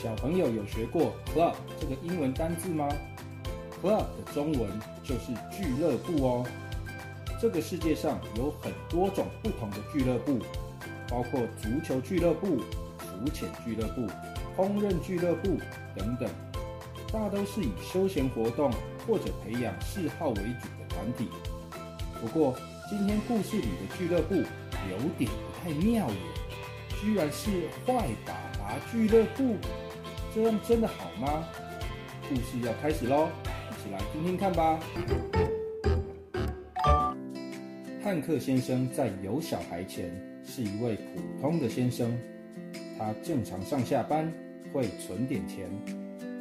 小朋友有学过 “club” 这个英文单字吗？“club” 的中文就是俱乐部哦。这个世界上有很多种不同的俱乐部，包括足球俱乐部。浮潜俱乐部、烹饪俱乐部等等，大都是以休闲活动或者培养嗜好为主的团体。不过，今天故事里的俱乐部有点不太妙耶，居然是坏爸爸俱乐部，这样真的好吗？故事要开始喽，一起来听听看吧。汉克先生在有小孩前是一位普通的先生。他正常上下班，会存点钱，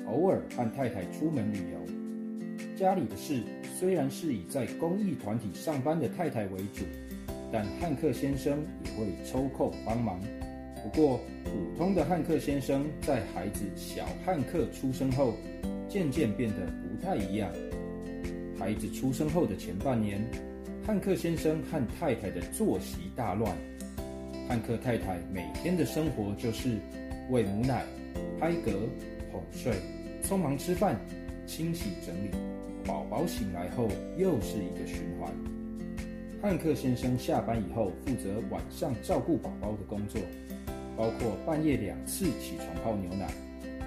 偶尔和太太出门旅游。家里的事虽然是以在公益团体上班的太太为主，但汉克先生也会抽空帮忙。不过，普通的汉克先生在孩子小汉克出生后，渐渐变得不太一样。孩子出生后的前半年，汉克先生和太太的作息大乱。汉克太太每天的生活就是喂母奶、拍嗝、哄睡、匆忙吃饭、清洗整理。宝宝醒来后又是一个循环。汉克先生下班以后负责晚上照顾宝宝的工作，包括半夜两次起床泡牛奶、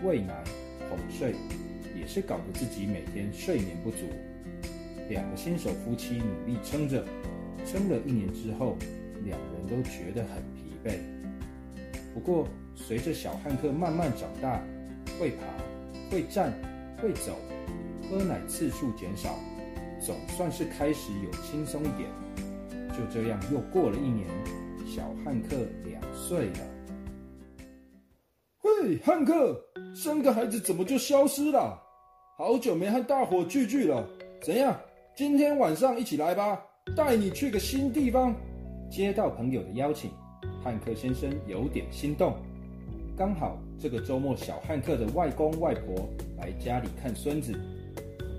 喂奶、哄睡，也是搞得自己每天睡眠不足。两个新手夫妻努力撑着，撑了一年之后。两人都觉得很疲惫。不过，随着小汉克慢慢长大，会爬、会站、会走，喝奶次数减少，总算是开始有轻松一点。就这样，又过了一年，小汉克两岁了。汉克，生个孩子怎么就消失了？好久没和大伙聚聚了，怎样？今天晚上一起来吧，带你去个新地方。接到朋友的邀请，汉克先生有点心动。刚好这个周末，小汉克的外公外婆来家里看孙子，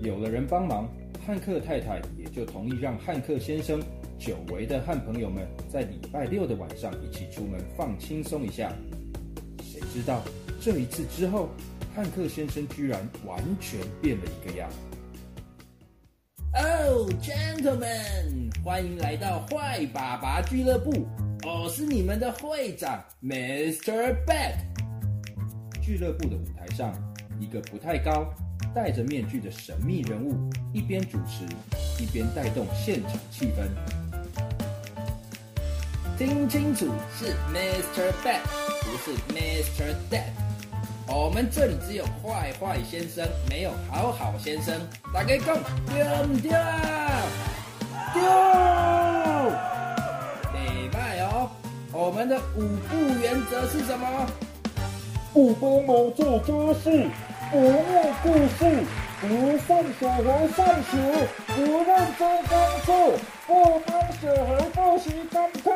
有了人帮忙，汉克太太也就同意让汉克先生久违的和朋友们在礼拜六的晚上一起出门放轻松一下。知道这一次之后，汉克先生居然完全变了一个样。Oh, gentlemen，欢迎来到坏爸爸俱乐部。我是你们的会长，Mr. Bad。俱乐部的舞台上，一个不太高、戴着面具的神秘人物，一边主持，一边带动现场气氛。听清楚，是 Mr. Bad，不是 Mr. Dead。我们这里只有坏坏先生，没有好好先生。大家讲丢丢？丢！礼拜哦，我们的五不原则是什么？不帮忙做家事，不念故事，不送小孩上学，不认真工作，不帮小孩复习功课。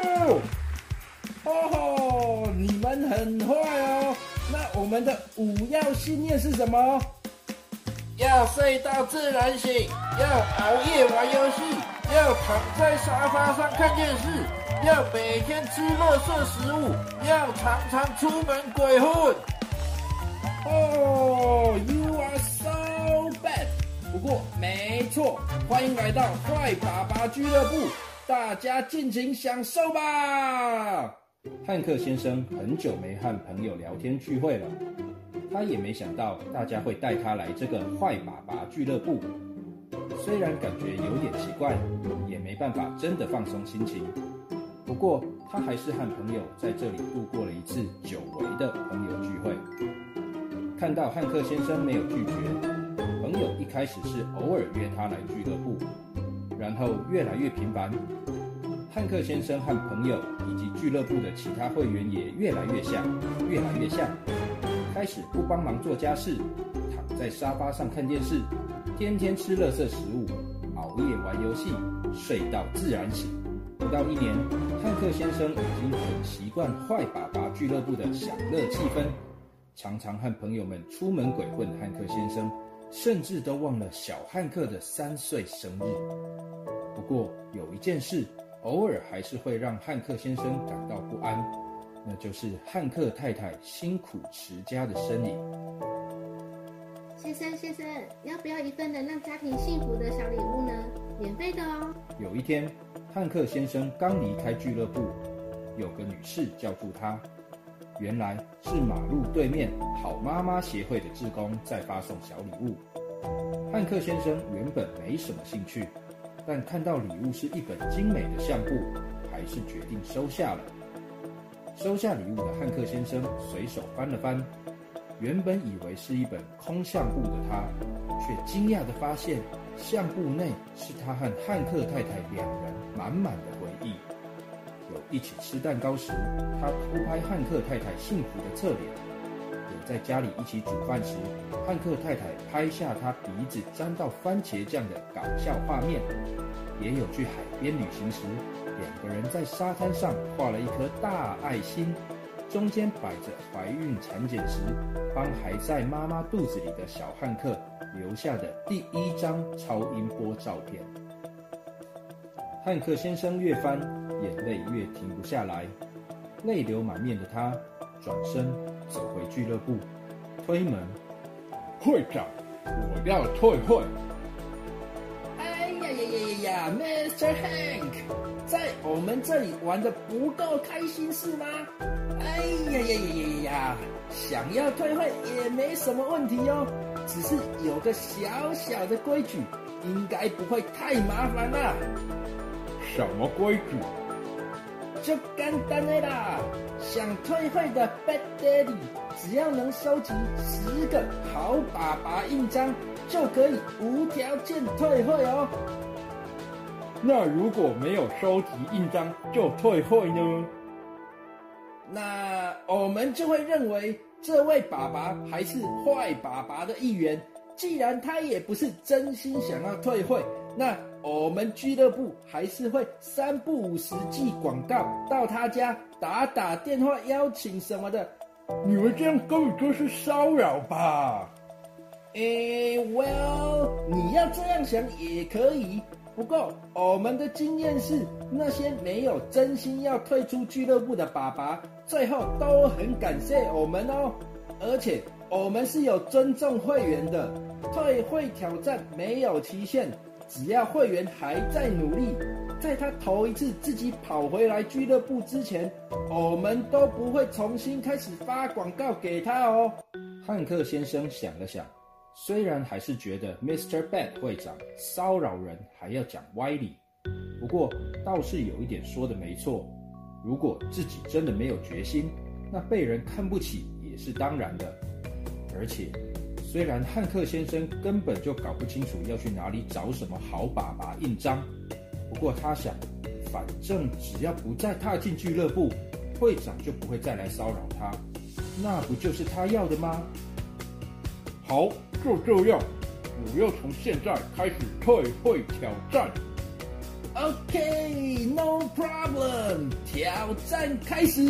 哦吼，你们很坏哦。那我们的五要信念是什么？要睡到自然醒，要熬夜玩游戏，要躺在沙发上看电视，要每天吃垃圾食物，要常常出门鬼混。哦，You are so bad。不过没错，欢迎来到坏爸爸俱乐部，大家尽情享受吧。汉克先生很久没和朋友聊天聚会了，他也没想到大家会带他来这个坏爸爸俱乐部。虽然感觉有点奇怪，也没办法真的放松心情。不过他还是和朋友在这里度过了一次久违的朋友聚会。看到汉克先生没有拒绝，朋友一开始是偶尔约他来俱乐部，然后越来越频繁。汉克先生和朋友以及俱乐部的其他会员也越来越像，越来越像，开始不帮忙做家事，躺在沙发上看电视，天天吃垃圾食物，熬夜玩游戏，睡到自然醒。不到一年，汉克先生已经很习惯坏爸爸俱乐部的享乐气氛，常常和朋友们出门鬼混。汉克先生甚至都忘了小汉克的三岁生日。不过有一件事，偶尔还是会让汉克先生感到不安，那就是汉克太太辛苦持家的身影。先生，先生，要不要一份能让家庭幸福的小礼物呢？免费的哦。有一天，汉克先生刚离开俱乐部，有个女士叫住他，原来是马路对面好妈妈协会的志工在发送小礼物。汉克先生原本没什么兴趣，但看到礼物是一本精美的相簿，还是决定收下了。收下礼物的汉克先生随手翻了翻。原本以为是一本空相簿的他，却惊讶地发现，相簿内是他和汉克太太两人满满的回忆。有一起吃蛋糕时，他偷拍汉克太太幸福的侧脸；在家里一起煮饭时，汉克太太拍下他鼻子沾到番茄酱的搞笑画面；也有去海边旅行时，两个人在沙滩上画了一颗大爱心。中间摆着怀孕产检时帮还在妈妈肚子里的小汉克留下的第一张超音波照片。汉克先生越翻，眼泪越停不下来，泪流满面的他转身走回俱乐部，推门：“会长，我要退会。”哎呀呀呀呀呀，Mr. Hank，在我们这里玩的不够开心是吗？哎呀呀呀呀呀！想要退会也没什么问题哦，只是有个小小的规矩，应该不会太麻烦啦。什么规矩？就简单的啦。想退会的 Bad Daddy，只要能收集十个好爸爸印章，就可以无条件退会哦。那如果没有收集印章就退会呢？那我们就会认为这位爸爸还是坏爸爸的一员。既然他也不是真心想要退会，那我们俱乐部还是会三不五时寄广告到他家，打打电话邀请什么的。你们这样根本就是骚扰吧？诶，Well，你要这样想也可以。不过，我们的经验是，那些没有真心要退出俱乐部的爸爸，最后都很感谢我们哦。而且，我们是有尊重会员的，退会挑战没有期限，只要会员还在努力，在他头一次自己跑回来俱乐部之前，我们都不会重新开始发广告给他哦。汉克先生想了想。虽然还是觉得 Mr. Bad 会长骚扰人还要讲歪理，不过倒是有一点说的没错。如果自己真的没有决心，那被人看不起也是当然的。而且，虽然汉克先生根本就搞不清楚要去哪里找什么好爸爸印章，不过他想，反正只要不再踏进俱乐部，会长就不会再来骚扰他，那不就是他要的吗？好。就这样，我要从现在开始退会挑战。OK，No problem，挑战开始。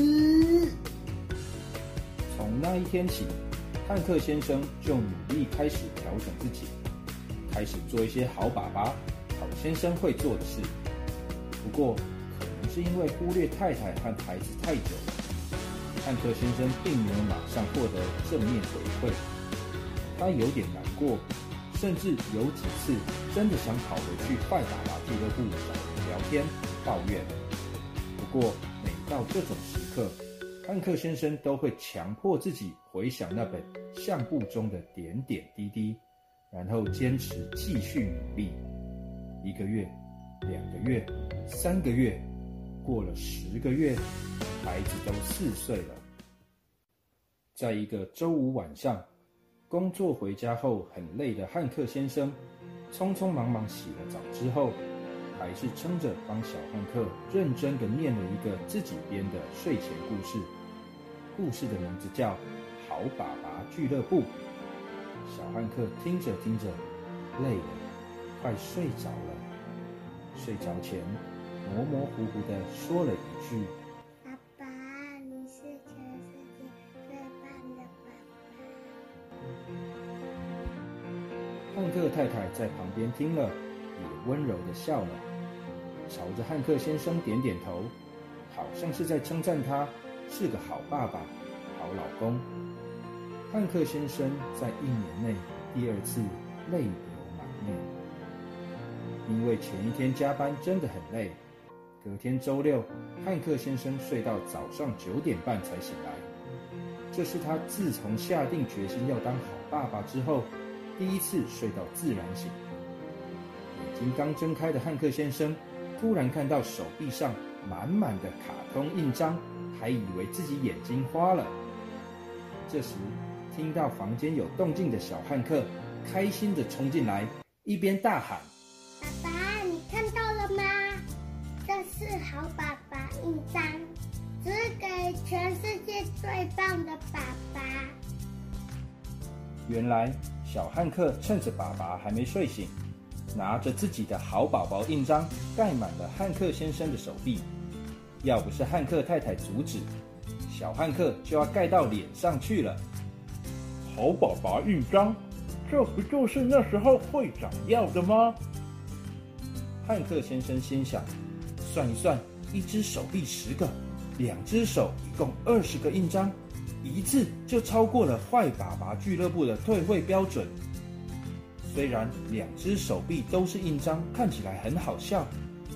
从那一天起，汉克先生就努力开始调整自己，开始做一些好爸爸、好先生会做的事。不过，可能是因为忽略太太和孩子太久了，汉克先生并没有马上获得正面回馈。他有点难过，甚至有几次真的想跑回去坏爸爸俱乐部找人聊天抱怨。不过每到这种时刻，汉克先生都会强迫自己回想那本相簿中的点点滴滴，然后坚持继续努力。一个月，两个月，三个月，过了十个月，孩子都四岁了。在一个周五晚上。工作回家后很累的汉克先生，匆匆忙忙洗了澡之后，还是撑着帮小汉克认真的念了一个自己编的睡前故事。故事的名字叫《好爸爸俱乐部》。小汉克听着听着，累了，快睡着了。睡着前，模模糊糊的说了一句。爸爸，你是全世界最棒的爸爸汉克太太在旁边听了，也温柔的笑了，朝着汉克先生点点头，好像是在称赞他是个好爸爸、好老公。汉克先生在一年内第二次泪流满面，因为前一天加班真的很累。隔天周六，汉克先生睡到早上九点半才醒来，这是他自从下定决心要当好爸爸之后。第一次睡到自然醒，眼睛刚睁开的汉克先生，突然看到手臂上满满的卡通印章，还以为自己眼睛花了。这时，听到房间有动静的小汉克，开心的冲进来，一边大喊：“爸爸，你看到了吗？这是好爸爸印章，只给全世界最棒的爸爸。”原来。小汉克趁着爸爸还没睡醒，拿着自己的好宝宝印章盖满了汉克先生的手臂。要不是汉克太太阻止，小汉克就要盖到脸上去了。好宝宝印章，这不就是那时候会长要的吗？汉克先生心想：算一算，一只手臂十个，两只手一共二十个印章。一次就超过了坏爸爸俱乐部的退会标准。虽然两只手臂都是印章，看起来很好笑，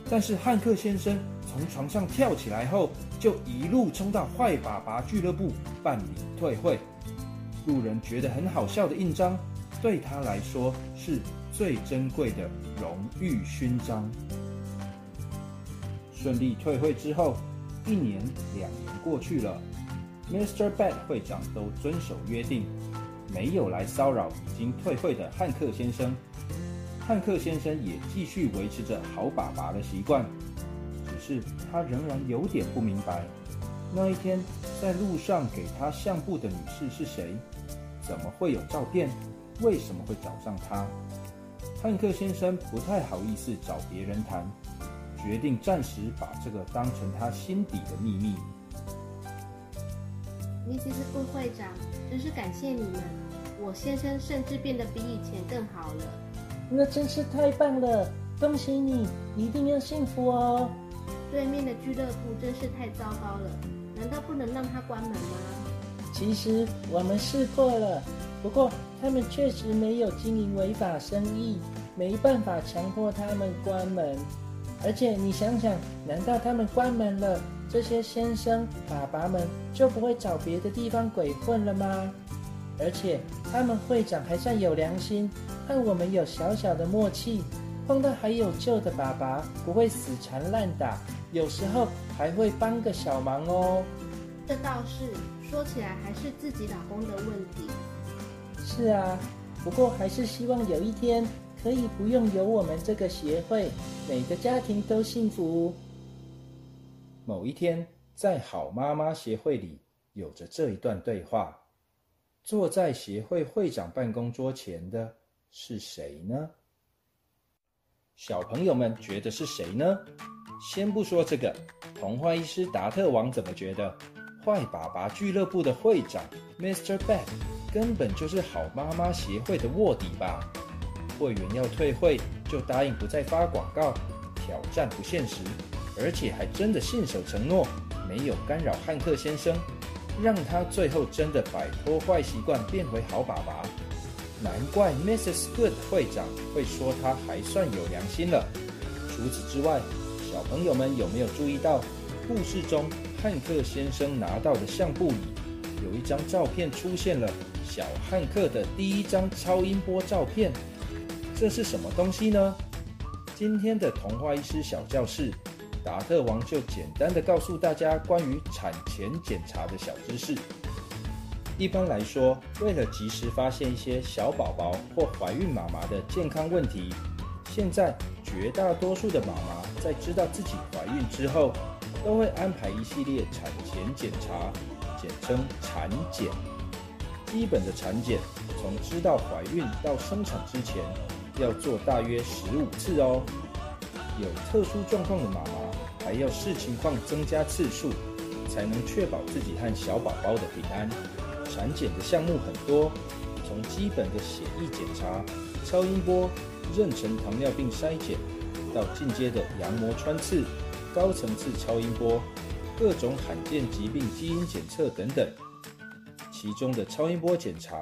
但是汉克先生从床上跳起来后，就一路冲到坏爸爸俱乐部办理退会。路人觉得很好笑的印章，对他来说是最珍贵的荣誉勋章。顺利退会之后，一年、两年过去了。Mr. Bad 会长都遵守约定，没有来骚扰已经退会的汉克先生。汉克先生也继续维持着好爸爸的习惯，只是他仍然有点不明白，那一天在路上给他相簿的女士是谁？怎么会有照片？为什么会找上他？汉克先生不太好意思找别人谈，决定暂时把这个当成他心底的秘密。密西斯副会长，真是感谢你们！我先生甚至变得比以前更好了。那真是太棒了，恭喜你，一定要幸福哦！对面的俱乐部真是太糟糕了，难道不能让他关门吗？其实我们试过了，不过他们确实没有经营违法生意，没办法强迫他们关门。而且你想想，难道他们关门了？这些先生爸爸们就不会找别的地方鬼混了吗？而且他们会长还算有良心，和我们有小小的默契，碰到还有救的爸爸不会死缠烂打，有时候还会帮个小忙哦。这倒是，说起来还是自己老公的问题。是啊，不过还是希望有一天可以不用有我们这个协会，每个家庭都幸福。某一天，在好妈妈协会里，有着这一段对话。坐在协会会长办公桌前的是谁呢？小朋友们觉得是谁呢？先不说这个，童话医师达特王怎么觉得？坏爸爸俱乐部的会长 Mr. Bad 根本就是好妈妈协会的卧底吧？会员要退会，就答应不再发广告，挑战不现实。而且还真的信守承诺，没有干扰汉克先生，让他最后真的摆脱坏习惯，变回好爸爸。难怪 Mrs. Good 会长会说他还算有良心了。除此之外，小朋友们有没有注意到，故事中汉克先生拿到的相簿里有一张照片出现了小汉克的第一张超音波照片？这是什么东西呢？今天的童话医师小教室。达特王就简单的告诉大家关于产前检查的小知识。一般来说，为了及时发现一些小宝宝或怀孕妈妈的健康问题，现在绝大多数的妈妈在知道自己怀孕之后，都会安排一系列产前检查，简称产检。基本的产检，从知道怀孕到生产之前，要做大约十五次哦。有特殊状况的妈妈，还要视情况增加次数，才能确保自己和小宝宝的平安。产检的项目很多，从基本的血液检查、超音波、妊娠糖尿病筛检，到进阶的羊膜穿刺、高层次超音波、各种罕见疾病基因检测等等。其中的超音波检查，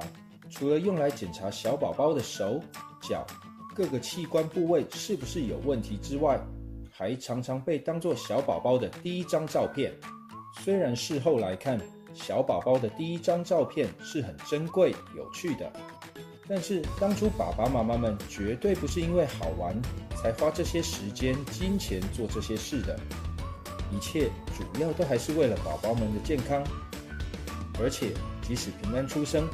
除了用来检查小宝宝的手脚。各个器官部位是不是有问题之外，还常常被当作小宝宝的第一张照片。虽然事后来看，小宝宝的第一张照片是很珍贵、有趣的，但是当初爸爸妈妈们绝对不是因为好玩才花这些时间、金钱做这些事的，一切主要都还是为了宝宝们的健康。而且，即使平安出生，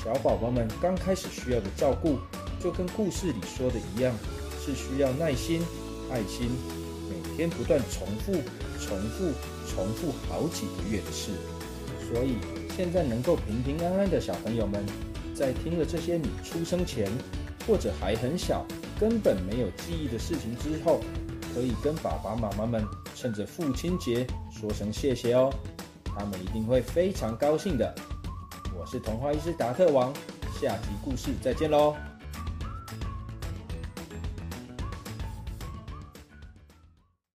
小宝宝们刚开始需要的照顾。就跟故事里说的一样，是需要耐心、爱心，每天不断重复、重复、重复好几个月的事。所以，现在能够平平安安的小朋友们，在听了这些你出生前或者还很小、根本没有记忆的事情之后，可以跟爸爸妈妈们趁着父亲节说声谢谢哦，他们一定会非常高兴的。我是童话医师达特王，下集故事再见喽。